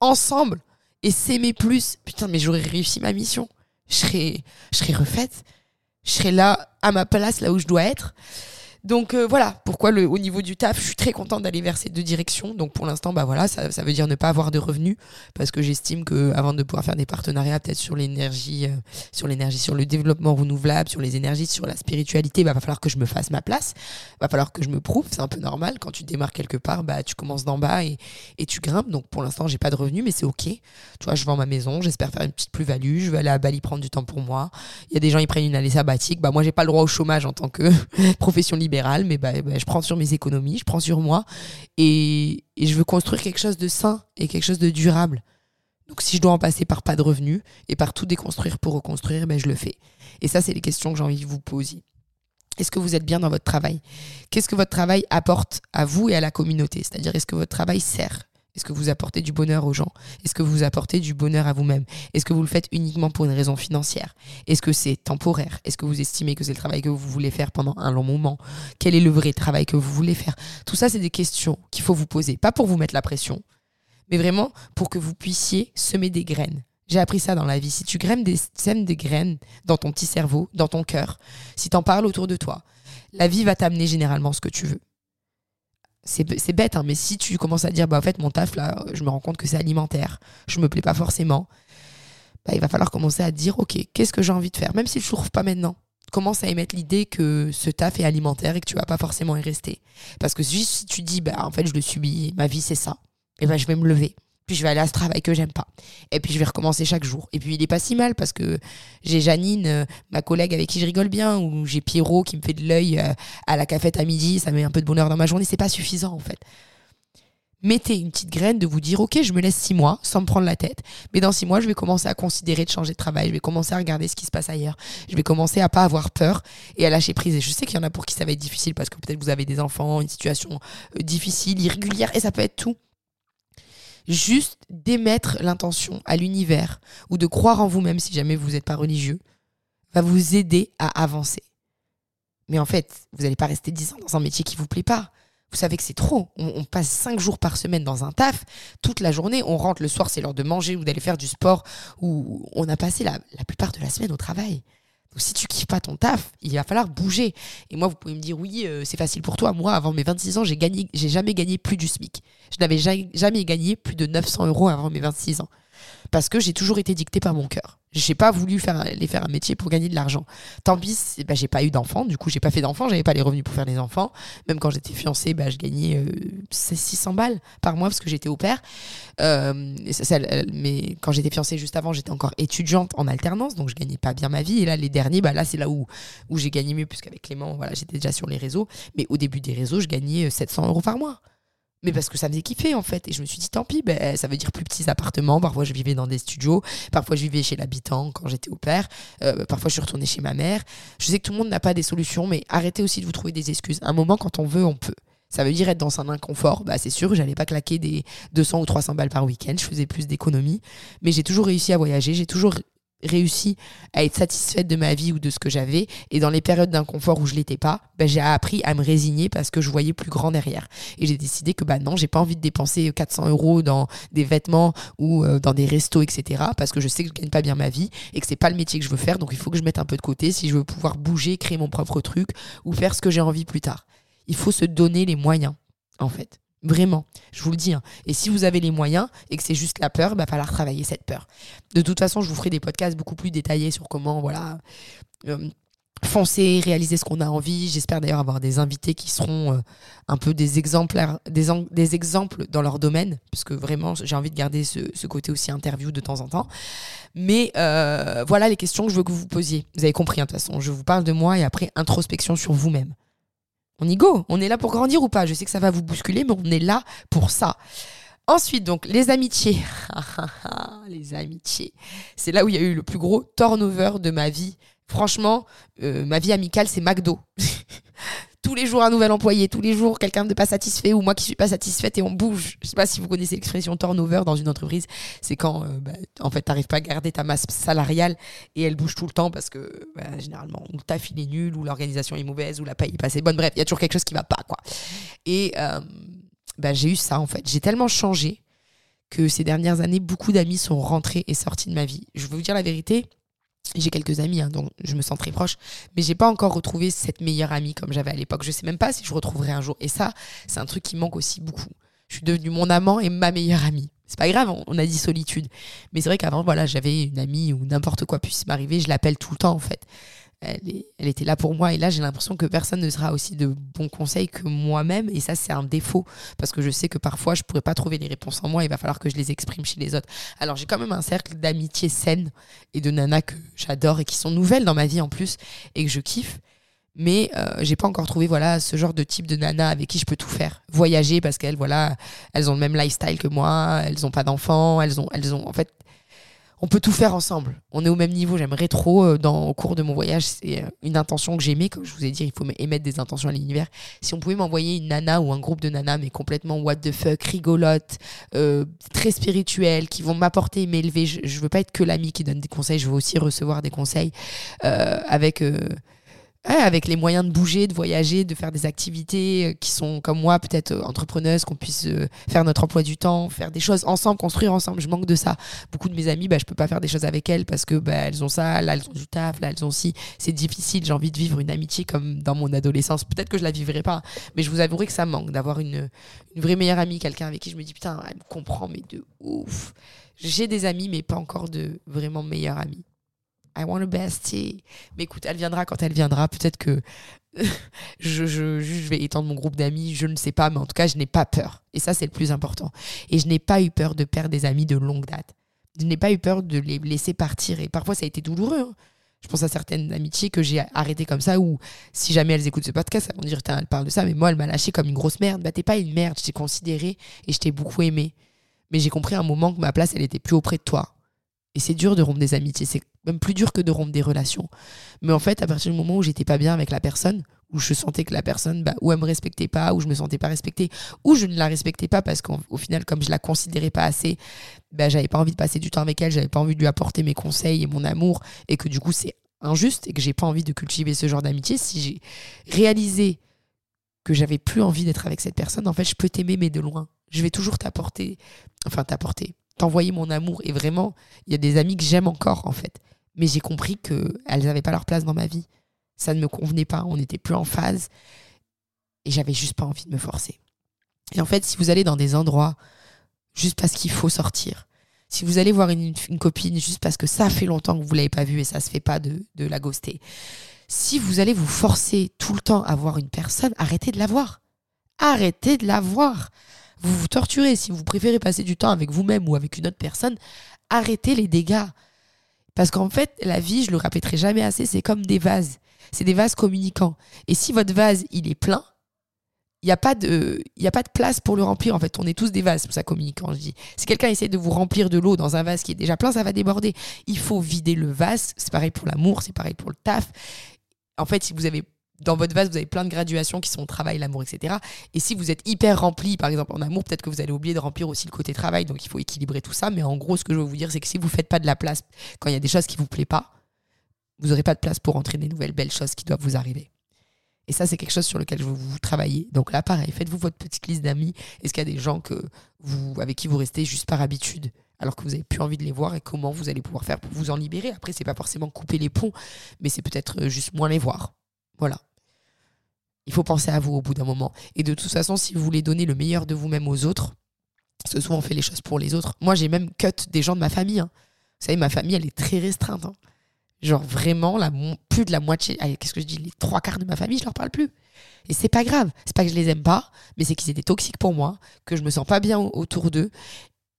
ensemble et s'aimer plus, putain, mais j'aurais réussi ma mission. Je serais, je serais refaite. Je serais là, à ma place, là où je dois être. Donc euh, voilà pourquoi le, au niveau du taf, je suis très contente d'aller vers ces deux directions. Donc pour l'instant, bah voilà, ça, ça, veut dire ne pas avoir de revenus parce que j'estime que avant de pouvoir faire des partenariats, peut-être sur l'énergie, euh, sur l'énergie, sur le développement renouvelable, sur les énergies, sur la spiritualité, bah va falloir que je me fasse ma place, va falloir que je me prouve. C'est un peu normal quand tu démarres quelque part, bah tu commences d'en bas et, et tu grimpes. Donc pour l'instant, j'ai pas de revenus, mais c'est ok. Tu vois, je vends ma maison, j'espère faire une petite plus-value. Je vais aller à Bali prendre du temps pour moi. Il y a des gens ils prennent une année sabbatique, bah moi j'ai pas le droit au chômage en tant que profession libérale mais bah, bah, je prends sur mes économies, je prends sur moi et, je veux construire quelque chose de sain et quelque chose de durable. Donc si je dois en passer par pas de revenus et par tout déconstruire pour reconstruire, ben je le fais. Et ça, c'est les questions que j'ai envie de vous poser. Est-ce que vous êtes bien dans votre travail? Qu'est-ce que votre travail apporte à vous et à la communauté? C'est-à-dire, est-ce que votre travail sert? Est-ce que vous apportez du bonheur aux gens? Est-ce que vous apportez du bonheur à vous-même? Est-ce que vous le faites uniquement pour une raison financière? Est-ce que c'est temporaire? Est-ce que vous estimez que c'est le travail que vous voulez faire pendant un long moment? Quel est le vrai travail que vous voulez faire? Tout ça, c'est des questions qu'il faut vous poser. Pas pour vous mettre la pression, mais vraiment pour que vous puissiez semer des graines. J'ai appris ça dans la vie. Si tu grèmes des, sèmes des graines dans ton petit cerveau, dans ton cœur, si tu en parles autour de toi, la vie va t'amener généralement ce que tu veux c'est bête, hein, mais si tu commences à dire, bah en fait, mon taf, là, je me rends compte que c'est alimentaire, je me plais pas forcément, bah, il va falloir commencer à dire, ok, qu'est-ce que j'ai envie de faire, même si je ne trouve pas maintenant. Commence à émettre l'idée que ce taf est alimentaire et que tu vas pas forcément y rester. Parce que si tu dis, bah en fait, je le subis, ma vie c'est ça, et ben je vais me lever puis je vais aller à ce travail que j'aime pas. Et puis je vais recommencer chaque jour. Et puis il est pas si mal parce que j'ai Janine, euh, ma collègue avec qui je rigole bien, ou j'ai Pierrot qui me fait de l'œil euh, à la cafette à midi, ça met un peu de bonheur dans ma journée. C'est pas suffisant en fait. Mettez une petite graine de vous dire ok je me laisse six mois sans me prendre la tête mais dans six mois je vais commencer à considérer de changer de travail je vais commencer à regarder ce qui se passe ailleurs je vais commencer à pas avoir peur et à lâcher prise et je sais qu'il y en a pour qui ça va être difficile parce que peut-être vous avez des enfants une situation euh, difficile irrégulière et ça peut être tout juste d'émettre l'intention à l'univers ou de croire en vous-même si jamais vous n'êtes pas religieux va vous aider à avancer. Mais en fait, vous n'allez pas rester 10 ans dans un métier qui ne vous plaît pas. Vous savez que c'est trop. On, passe cinq jours par semaine dans un taf, toute la journée. On rentre le soir, c'est l'heure de manger ou d'aller faire du sport. Ou on a passé la, plupart de la semaine au travail. Si tu kiffes pas ton taf, il va falloir bouger. Et moi, vous pouvez me dire oui, euh, c'est facile pour toi. Moi, avant mes 26 ans, j'ai gagné, j'ai jamais gagné plus du SMIC. Je n'avais jamais gagné plus de 900 euros avant mes 26 ans parce que j'ai toujours été dictée par mon cœur. J'ai pas voulu faire, les faire un métier pour gagner de l'argent. Tant pis, bah, j'ai pas eu d'enfants, du coup j'ai pas fait d'enfants, j'avais pas les revenus pour faire des enfants. Même quand j'étais fiancée, bah, je gagnais euh, 600 balles par mois parce que j'étais au père. Euh, mais quand j'étais fiancée juste avant, j'étais encore étudiante en alternance, donc je gagnais pas bien ma vie. Et là, les derniers, bah, là c'est là où, où j'ai gagné mieux, puisqu'avec Clément, voilà, j'étais déjà sur les réseaux. Mais au début des réseaux, je gagnais 700 euros par mois mais parce que ça me faisait kiffer en fait. Et je me suis dit, tant pis, ben, ça veut dire plus petits appartements. Parfois, je vivais dans des studios. Parfois, je vivais chez l'habitant quand j'étais au père. Euh, parfois, je suis retournée chez ma mère. Je sais que tout le monde n'a pas des solutions, mais arrêtez aussi de vous trouver des excuses. un moment, quand on veut, on peut. Ça veut dire être dans un inconfort. Bah, c'est sûr, j'allais pas claquer des 200 ou 300 balles par week-end. Je faisais plus d'économies. Mais j'ai toujours réussi à voyager. J'ai toujours réussi à être satisfaite de ma vie ou de ce que j'avais. Et dans les périodes d'inconfort où je l'étais pas, ben, j'ai appris à me résigner parce que je voyais plus grand derrière. Et j'ai décidé que bah non, j'ai pas envie de dépenser 400 euros dans des vêtements ou euh, dans des restos, etc. Parce que je sais que je gagne pas bien ma vie et que c'est pas le métier que je veux faire. Donc il faut que je mette un peu de côté si je veux pouvoir bouger, créer mon propre truc ou faire ce que j'ai envie plus tard. Il faut se donner les moyens, en fait. Vraiment, je vous le dis. Hein. Et si vous avez les moyens et que c'est juste la peur, il va falloir travailler cette peur. De toute façon, je vous ferai des podcasts beaucoup plus détaillés sur comment, voilà, euh, foncer, réaliser ce qu'on a envie. J'espère d'ailleurs avoir des invités qui seront euh, un peu des exemplaires, des, des, exemples dans leur domaine, parce que vraiment, j'ai envie de garder ce, côté aussi interview de temps en temps. Mais euh, voilà les questions que je veux que vous vous posiez. Vous avez compris, hein, de toute façon. Je vous parle de moi et après introspection sur vous-même on y go. On est là pour grandir ou pas? Je sais que ça va vous bousculer, mais on est là pour ça. Ensuite, donc, les amitiés. les amitiés. C'est là où il y a eu le plus gros turnover de ma vie. Franchement, euh, ma vie amicale, c'est McDo. tous les jours un nouvel employé, tous les jours quelqu'un de pas satisfait ou moi qui suis pas satisfaite et on bouge. Je sais pas si vous connaissez l'expression turnover dans une entreprise, c'est quand euh, bah, en fait t'arrives pas à garder ta masse salariale et elle bouge tout le temps parce que bah, généralement le taf est nul ou l'organisation est mauvaise ou la paye est pas assez bonne. Bref, il y a toujours quelque chose qui va pas quoi. Et euh, bah, j'ai eu ça en fait. J'ai tellement changé que ces dernières années, beaucoup d'amis sont rentrés et sortis de ma vie. Je vais vous dire la vérité, j'ai quelques amis hein, dont je me sens très proche, mais j'ai pas encore retrouvé cette meilleure amie comme j'avais à l'époque. Je sais même pas si je retrouverai un jour. Et ça, c'est un truc qui manque aussi beaucoup. Je suis devenue mon amant et ma meilleure amie. C'est pas grave, on a dit solitude. Mais c'est vrai qu'avant, voilà, j'avais une amie ou n'importe quoi puisse m'arriver, je l'appelle tout le temps en fait elle, était là pour moi. Et là, j'ai l'impression que personne ne sera aussi de bons conseils que moi-même. Et ça, c'est un défaut. Parce que je sais que parfois, je pourrais pas trouver les réponses en moi. Il va falloir que je les exprime chez les autres. Alors, j'ai quand même un cercle d'amitié saine et de nanas que j'adore et qui sont nouvelles dans ma vie en plus et que je kiffe. Mais euh, j'ai pas encore trouvé voilà ce genre de type de nana avec qui je peux tout faire. Voyager parce qu'elles voilà, elles ont le même lifestyle que moi, elles ont pas d'enfants, elles ont elles ont en fait on peut tout faire ensemble. On est au même niveau. J'aimerais trop, euh, dans, au cours de mon voyage, c'est euh, une intention que j'aimais. Comme je vous ai dit, il faut émettre des intentions à l'univers. Si on pouvait m'envoyer une nana ou un groupe de nanas, mais complètement what the fuck, rigolote, euh, très spirituelle, qui vont m'apporter et m'élever. Je, je veux pas être que l'ami qui donne des conseils, je veux aussi recevoir des conseils avec avec les moyens de bouger, de voyager, de faire des activités euh, qui sont comme moi, peut-être euh, entrepreneuses, qu'on puisse euh, faire notre emploi du temps, faire des choses ensemble, construire ensemble. Je manque de ça. Beaucoup de mes amis, bah, je peux pas faire des choses avec elles parce que bah, elles ont ça, là elles ont du taf, là elles ont ci. C'est difficile. J'ai envie de vivre une amitié comme dans mon adolescence. Peut-être que je la vivrai pas, mais je vous avouerai que ça manque d'avoir une, une vraie meilleure amie, quelqu'un avec qui je me dis putain, elle me comprend, mais de ouf. J'ai des amis, mais pas encore de vraiment meilleure amie. I want a bestie. Mais écoute, elle viendra quand elle viendra. Peut-être que je, je, je, vais étendre mon groupe d'amis, je ne sais pas, mais en tout cas, je n'ai pas peur. Et ça, c'est le plus important. Et je n'ai pas eu peur de perdre des amis de longue date. Je n'ai pas eu peur de les laisser partir. Et parfois, ça a été douloureux. Hein. Je pense à certaines amitiés que j'ai arrêtées comme ça, ou si jamais elles écoutent ce podcast, elles vont dire, elle parle de ça, mais moi, elle m'a lâché comme une grosse merde. Bah, t'es pas une merde, je t'ai considéré et je t'ai beaucoup aimé. Mais j'ai compris à un moment que ma place, elle était plus auprès de toi. Et c'est dur de rompre des amitiés, c'est même plus dur que de rompre des relations. Mais en fait, à partir du moment où j'étais pas bien avec la personne, où je sentais que la personne, bah, ou elle me respectait pas, ou je me sentais pas respectée, ou je ne la respectais pas parce qu'au final, comme je la considérais pas assez, bah, j'avais pas envie de passer du temps avec elle, j'avais pas envie de lui apporter mes conseils et mon amour, et que du coup c'est injuste et que j'ai pas envie de cultiver ce genre d'amitié. Si j'ai réalisé que j'avais plus envie d'être avec cette personne, en fait, je peux t'aimer, mais de loin. Je vais toujours t'apporter, enfin t'apporter, t'envoyer mon amour. Et vraiment, il y a des amis que j'aime encore, en fait. Mais j'ai compris qu'elles n'avaient pas leur place dans ma vie. Ça ne me convenait pas, on n'était plus en phase. Et j'avais juste pas envie de me forcer. Et en fait, si vous allez dans des endroits juste parce qu'il faut sortir, si vous allez voir une, copine juste parce que ça fait longtemps que vous l'avez pas vue et ça se fait pas de, de la ghoster, si vous allez vous forcer tout le temps à voir une personne, arrêtez de la voir. Arrêtez de la voir. Vous vous torturez. Si vous préférez passer du temps avec vous-même ou avec une autre personne, arrêtez les dégâts. Parce qu'en fait, la vie, je le répéterai jamais assez, c'est comme des vases. C'est des vases communicants. Et si votre vase, il est plein, il n'y a, pas de, y a pas de place pour le remplir. En fait, on est tous des vases, pour ça communicant, je dis. Si quelqu'un essaie de vous remplir de l'eau dans un vase qui est déjà plein, ça va déborder. Il faut vider le vase. C'est pareil pour l'amour, c'est pareil pour le taf. En fait, si vous avez dans votre vase, vous avez plein de graduations qui sont travail, l'amour, etc. Et si vous êtes hyper rempli, par exemple en amour, peut-être que vous allez oublier de remplir aussi le côté travail. Donc il faut équilibrer tout ça. Mais en gros, ce que je veux vous dire, c'est que si vous faites pas de la place quand il y a des choses qui ne vous plaisent pas, vous n'aurez pas de place pour entrer des nouvelles belles choses qui doivent vous arriver. Et ça, c'est quelque chose sur lequel je veux vous travailler. Donc là, pareil, faites-vous votre petite liste d'amis. Est-ce qu'il y a des gens que vous, avec qui vous restez juste par habitude, alors que vous n'avez plus envie de les voir et comment vous allez pouvoir faire pour vous en libérer? Après, c'est pas forcément couper les ponts, mais c'est peut-être euh, juste moins les voir. Voilà. Il faut penser à vous au bout d'un moment. Et de toute façon, si vous voulez donner le meilleur de vous-même aux autres, ce souvent on fait les choses pour les autres. Moi, j'ai même cut des gens de ma famille. Hein. Vous savez, ma famille, elle est très restreinte. Hein. Genre vraiment, la, plus de la moitié, qu'est-ce que je dis, les trois quarts de ma famille, je leur parle plus. Et c'est pas grave. C'est pas que je les aime pas, mais c'est qu'ils étaient toxiques pour moi, que je me sens pas bien autour d'eux,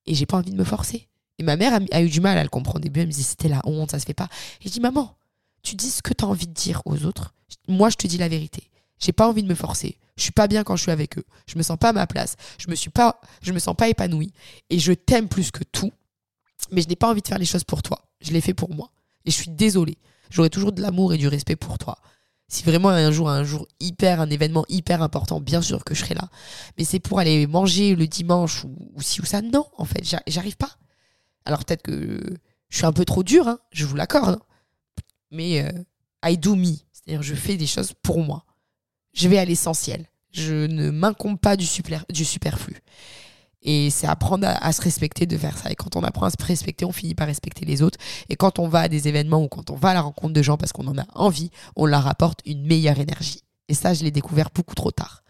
et j'ai pas envie de me forcer. Et ma mère a, eu du mal à le comprendre au début. Elle me dit c'était la honte, ça se fait pas. Et je dis maman, tu dis ce que tu as envie de dire aux autres. Moi, je te dis la vérité. J'ai pas envie de me forcer. Je suis pas bien quand je suis avec eux. Je me sens pas à ma place. Je me suis pas, je me sens pas épanouie. Et je t'aime plus que tout. Mais je n'ai pas envie de faire les choses pour toi. Je les fais pour moi. Et je suis désolée. J'aurai toujours de l'amour et du respect pour toi. Si vraiment un jour, un jour hyper, un événement hyper important, bien sûr que je serai là. Mais c'est pour aller manger le dimanche ou, si ou ça. Non, en fait, j'arrive pas. Alors peut-être que je suis un peu trop dur, hein, je vous l'accorde. Hein. Mais euh, I do me. C'est-à-dire, je fais des choses pour moi. Je vais à l'essentiel. Je ne m'incombe pas du, superflu. Et c'est apprendre à, se respecter de faire ça. Et quand on apprend à se respecter, on finit par respecter les autres. Et quand on va à des événements ou quand on va à la rencontre de gens parce qu'on en a envie, on leur apporte une meilleure énergie. Et ça, je l'ai découvert beaucoup trop tard.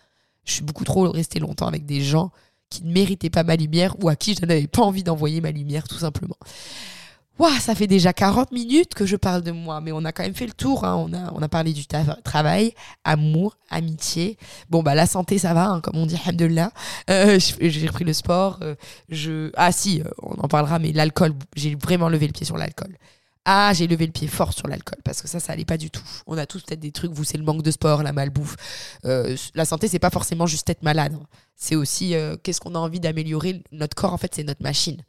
Je suis beaucoup trop resté longtemps avec des gens qui ne méritaient pas ma lumière ou à qui je n'avais pas envie d'envoyer ma lumière, tout simplement. Waouh, ça fait déjà 40 minutes que je parle de moi, mais on a quand même fait le tour. Hein. On, a, on a parlé du travail, amour, amitié. Bon, bah la santé, ça va, hein, comme on dit, alhamdoulilah. Euh, j'ai repris le sport. Euh, je... Ah si, euh, on en parlera, mais l'alcool, j'ai vraiment levé le pied sur l'alcool. Ah, j'ai levé le pied fort sur l'alcool, parce que ça, ça allait pas du tout. On a tous peut-être des trucs, vous, c'est le manque de sport, la malbouffe. la santé, c'est pas forcément juste être malade. Hein. C'est aussi qu'est-ce qu'on a envie d'améliorer? Notre corps, en fait, c'est notre machine.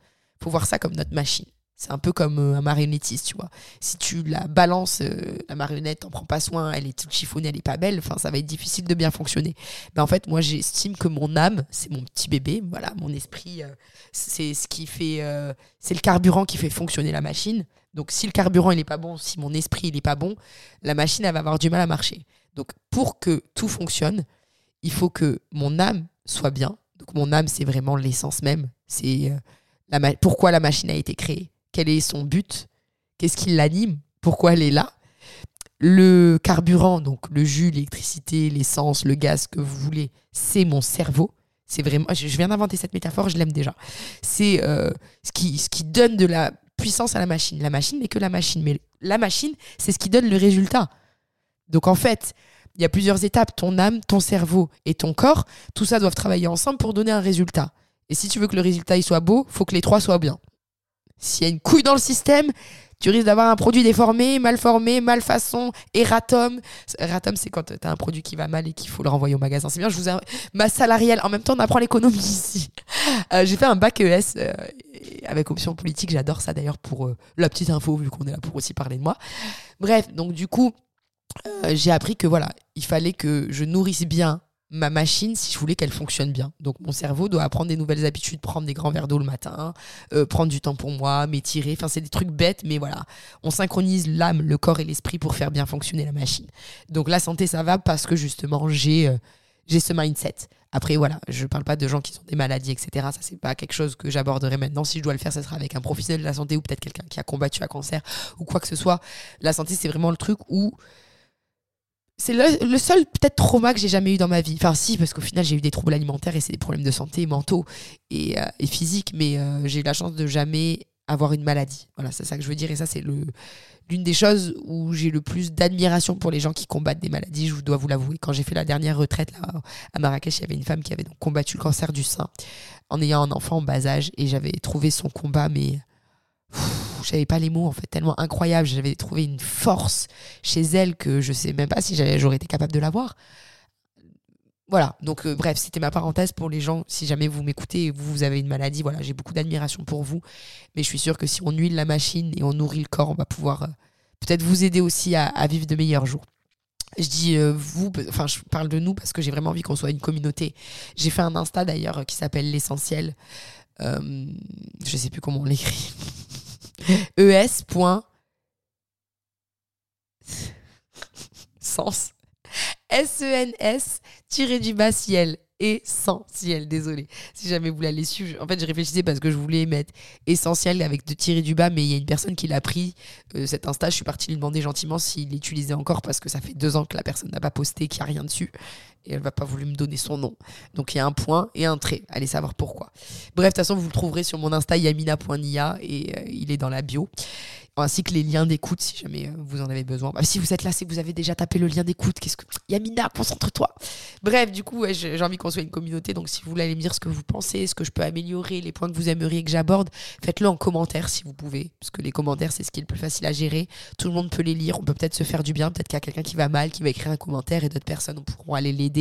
faut voir ça comme notre machine. C'est un peu comme euh, un marionnettiste, tu vois. Si tu la balances, euh, la marionnette, t'en prends pas soin, elle est toute chiffonnée, elle est pas belle, ça va être difficile de bien fonctionner. Ben, en fait, moi, j'estime que mon âme, c'est mon petit bébé, voilà, mon esprit, euh, c'est ce qui fait, c'est le carburant qui fait fonctionner la machine. Donc, si le carburant, il est pas bon, si mon esprit, il est pas bon, la machine, elle va avoir du mal à marcher. Donc, pour que tout fonctionne, il faut que mon âme soit bien. Donc, mon âme, c'est vraiment l'essence même. C'est pourquoi la machine a été créée quel est son but, qu'est-ce qui l'anime, pourquoi elle est là. Le carburant, donc le jus, l'électricité, l'essence, le gaz que vous voulez, c'est mon cerveau. C'est vraiment, je viens d'inventer cette métaphore, je l'aime déjà. C'est euh, ce, qui, donne de la puissance à la machine. La machine n'est que la machine, mais la machine, c'est ce qui donne le résultat. Donc en fait, il y a plusieurs étapes. Ton âme, ton cerveau et ton corps, tout ça doivent travailler ensemble pour donner un résultat. Et si tu veux que le résultat soit beau, faut que les trois soient bien. S'il y a une couille dans le système, tu risques d'avoir un produit déformé, mal formé, malfaçon, erratum. Erratum, c'est quand tu as un produit qui va mal et qu'il faut le renvoyer au magasin. C'est bien, je vous ai... Ma salariale, en même temps, on apprend l'économie ici. Euh, j'ai fait un bac ES euh, avec option politique. J'adore ça d'ailleurs pour euh, la petite info, vu qu'on est là pour aussi parler de moi. Bref, donc du coup, j'ai appris que voilà, il fallait que je nourrisse bien ma machine si je voulais qu'elle fonctionne bien. Donc mon cerveau doit apprendre des nouvelles habitudes, prendre des grands verres d'eau le matin, euh, prendre du temps pour moi, m'étirer. Enfin, c'est des trucs bêtes, mais voilà. On synchronise l'âme, le corps et l'esprit pour faire bien fonctionner la machine. Donc la santé, ça va parce que justement, j'ai euh, j'ai ce mindset. Après, voilà, je parle pas de gens qui ont des maladies, etc. Ça, c'est pas quelque chose que j'aborderai maintenant. Si je dois le faire, ça sera avec un professionnel de la santé ou peut-être quelqu'un qui a combattu un cancer ou quoi que ce soit. La santé, c'est vraiment le truc où c'est le, seul peut-être trauma que j'ai jamais eu dans ma vie. Enfin si, parce qu'au final j'ai eu des troubles alimentaires et c'est des problèmes de santé mentaux et, euh, physiques, mais euh, j'ai eu la chance de jamais avoir une maladie. Voilà, c'est ça que je veux dire et ça c'est l'une des choses où j'ai le plus d'admiration pour les gens qui combattent des maladies, je dois vous l'avouer. Quand j'ai fait la dernière retraite là, à Marrakech, il y avait une femme qui avait combattu le cancer du sein en ayant un enfant en bas âge et j'avais trouvé son combat mais j'avais pas les mots en fait, tellement incroyable. J'avais trouvé une force chez elle que je sais même pas si j'aurais été capable de l'avoir. Voilà, donc euh, bref, c'était ma parenthèse pour les gens. Si jamais vous m'écoutez et vous, vous avez une maladie, voilà, j'ai beaucoup d'admiration pour vous. Mais je suis sûre que si on huile la machine et on nourrit le corps, on va pouvoir euh, peut-être vous aider aussi à, vivre de meilleurs jours. Je dis euh, vous, enfin je parle de nous parce que j'ai vraiment envie qu'on soit une communauté. J'ai fait un Insta d'ailleurs qui s'appelle l'essentiel. je sais plus comment on l'écrit. ES. Sens. S-E-N-S tiré du bas ciel essentiel. Désolé. Si jamais vous l'allez suivre. En fait, j'ai réfléchi parce que je voulais mettre essentiel avec de tirer du bas, mais il y a une personne qui l'a pris, euh, cet Insta. Je suis partie lui demander gentiment s'il l'utilisait encore parce que ça fait deux ans que la personne n'a pas posté, qu'il n'y a rien dessus. Et elle va pas voulu me donner son nom. Donc il y a un point et un trait. Allez savoir pourquoi. Bref, de toute façon, vous le trouverez sur mon Insta yamina.nia et euh, il est dans la bio ainsi que les liens d'écoute si jamais euh, vous en avez besoin. Bah, si vous êtes là, c'est que vous avez déjà tapé le lien d'écoute. Qu'est-ce que Yamina, concentre-toi. Bref, du coup, j'ai envie qu'on soit une communauté. Donc, si vous voulez aller me dire ce que vous pensez, ce que je peux améliorer, les points que vous aimeriez que j'aborde, faites-le en commentaire si vous pouvez, parce que les commentaires c'est ce qui est le plus facile à gérer. Tout le monde peut les lire. On peut peut-être se faire du bien. Peut-être qu'il y a quelqu'un qui va mal, qui va écrire un commentaire et d'autres personnes pourront aller l'aider.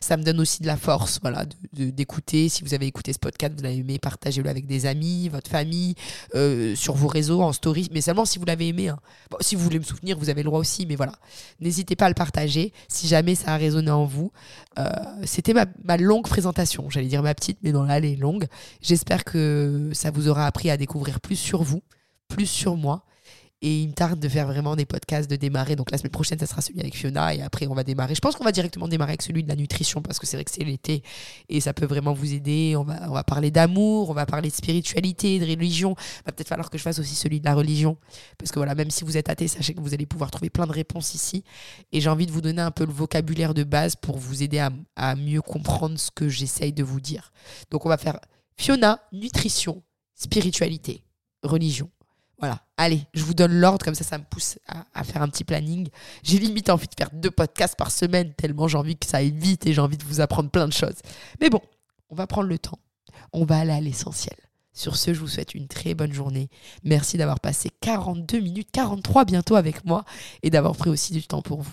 Ça me donne aussi de la force, voilà, d'écouter. Si vous avez écouté ce podcast, vous avez aimé, partagez-le avec des amis, votre famille, euh, sur vos réseaux, en story. Mais seulement si vous l'avez aimé. Hein. si vous voulez me soutenir, vous avez le droit aussi, mais voilà. N'hésitez pas à le partager si jamais ça a résonné en vous. Euh, c'était ma, longue présentation. J'allais dire ma petite, mais non, là, elle est longue. J'espère que ça vous aura appris à découvrir plus sur vous, plus sur moi et il me tarde de faire vraiment des podcasts, de démarrer. Donc la semaine prochaine, ça sera celui avec Fiona. Et après, on va démarrer. Je pense qu'on va directement démarrer avec celui de la nutrition parce que c'est vrai que c'est l'été et ça peut vraiment vous aider. On va, on va parler d'amour, on va parler de spiritualité, de religion. Il va peut-être falloir que je fasse aussi celui de la religion. Parce que voilà, même si vous êtes athée, sachez que vous allez pouvoir trouver plein de réponses ici. Et j'ai envie de vous donner un peu le vocabulaire de base pour vous aider à, à mieux comprendre ce que j'essaye de vous dire. Donc on va faire Fiona, nutrition, spiritualité, religion. Voilà, allez, je vous donne l'ordre, comme ça, ça me pousse à, faire un petit planning. J'ai limite envie de faire deux podcasts par semaine, tellement j'ai envie que ça aille vite et j'ai envie de vous apprendre plein de choses. Mais bon, on va prendre le temps, on va aller à l'essentiel. Sur ce, je vous souhaite une très bonne journée. Merci d'avoir passé 42 minutes, 43 bientôt avec moi et d'avoir pris aussi du temps pour vous.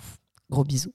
Gros bisous.